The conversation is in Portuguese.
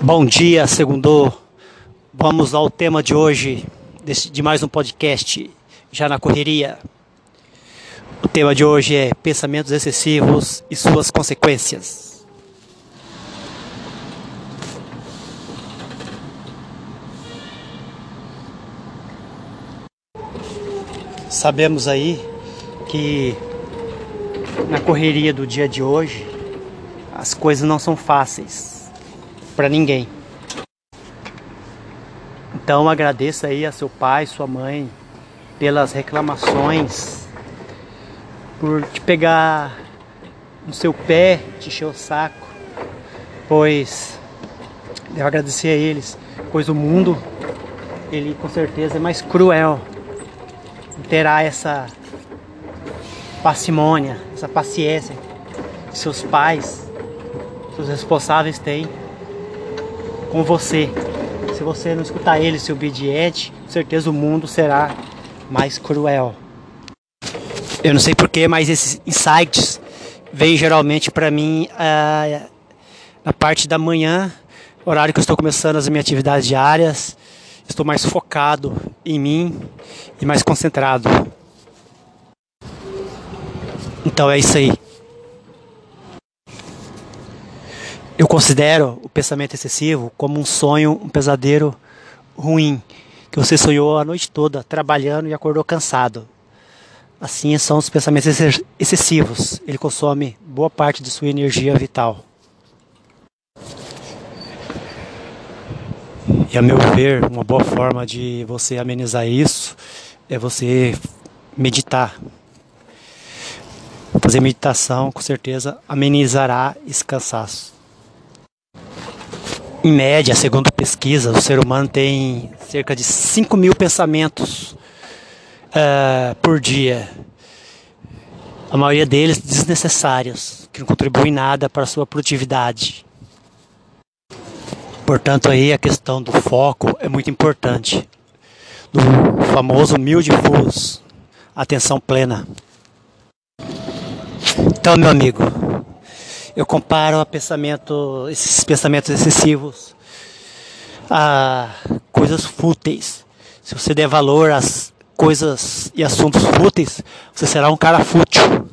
Bom dia, segundo. Vamos ao tema de hoje, de mais um podcast, já na correria. O tema de hoje é pensamentos excessivos e suas consequências. Sabemos aí que na correria do dia de hoje as coisas não são fáceis para ninguém. Então agradeça aí a seu pai, sua mãe pelas reclamações, por te pegar no seu pé, te encher o saco, pois eu agradecer a eles, pois o mundo ele com certeza é mais cruel. Terá essa parcimônia, essa paciência que seus pais, seus responsáveis têm com você. Se você não escutar ele, ser obediente, com certeza o mundo será mais cruel. Eu não sei porquê, mas esses insights vêm geralmente para mim uh, na parte da manhã, horário que eu estou começando as minhas atividades diárias. Estou mais focado em mim e mais concentrado. Então é isso aí. Eu considero o pensamento excessivo como um sonho, um pesadelo ruim, que você sonhou a noite toda trabalhando e acordou cansado. Assim são os pensamentos excessivos. Ele consome boa parte de sua energia vital. E a meu ver, uma boa forma de você amenizar isso é você meditar. Fazer meditação com certeza amenizará esse cansaço. Em média, segundo pesquisa, o ser humano tem cerca de 5 mil pensamentos uh, por dia. A maioria deles desnecessários, que não contribuem nada para a sua produtividade. Portanto, aí a questão do foco é muito importante. Do famoso focus, atenção plena. Então, meu amigo, eu comparo a pensamento, esses pensamentos excessivos a coisas fúteis. Se você der valor às coisas e assuntos fúteis, você será um cara fútil.